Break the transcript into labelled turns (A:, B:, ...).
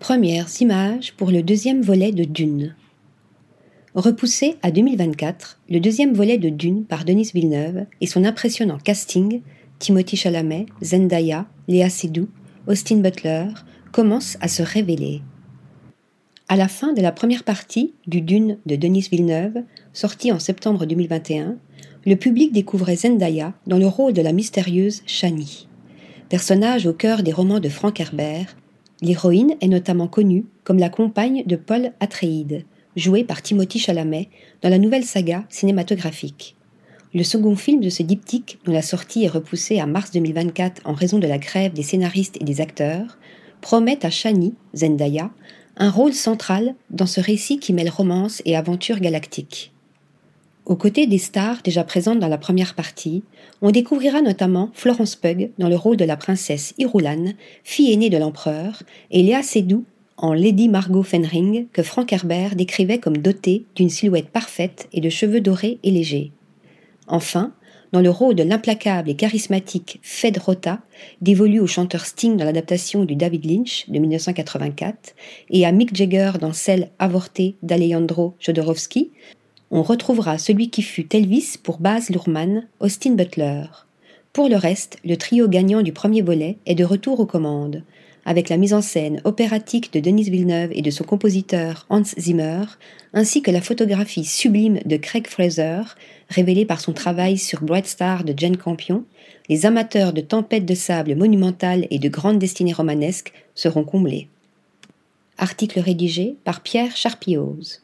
A: Premières images pour le deuxième volet de Dune. Repoussé à 2024, le deuxième volet de Dune par Denis Villeneuve et son impressionnant casting, Timothy Chalamet, Zendaya, Léa Seydoux, Austin Butler, commence à se révéler. À la fin de la première partie du Dune de Denis Villeneuve, sorti en septembre 2021, le public découvrait Zendaya dans le rôle de la mystérieuse Shani. Personnage au cœur des romans de Frank Herbert, L'héroïne est notamment connue comme la compagne de Paul Atreides, joué par Timothy Chalamet dans la nouvelle saga cinématographique. Le second film de ce diptyque, dont la sortie est repoussée à mars 2024 en raison de la grève des scénaristes et des acteurs, promet à Shani, Zendaya, un rôle central dans ce récit qui mêle romance et aventure galactique. Aux côtés des stars déjà présentes dans la première partie, on découvrira notamment Florence Pugh dans le rôle de la princesse Irulan, fille aînée de l'empereur, et Léa Seydoux en Lady Margot Fenring, que Frank Herbert décrivait comme dotée d'une silhouette parfaite et de cheveux dorés et légers. Enfin, dans le rôle de l'implacable et charismatique Fed Rota, dévolu au chanteur Sting dans l'adaptation du David Lynch de 1984, et à Mick Jagger dans celle avortée d'Alejandro Jodorowsky, on retrouvera celui qui fut Elvis pour Baz Luhrmann, Austin Butler. Pour le reste, le trio gagnant du premier volet est de retour aux commandes, avec la mise en scène opératique de Denis Villeneuve et de son compositeur Hans Zimmer, ainsi que la photographie sublime de Craig Fraser, révélée par son travail sur Bright Star de Jane Campion, les amateurs de tempêtes de sable monumentales et de grandes destinées romanesques seront comblés. Article rédigé par Pierre Charpioz.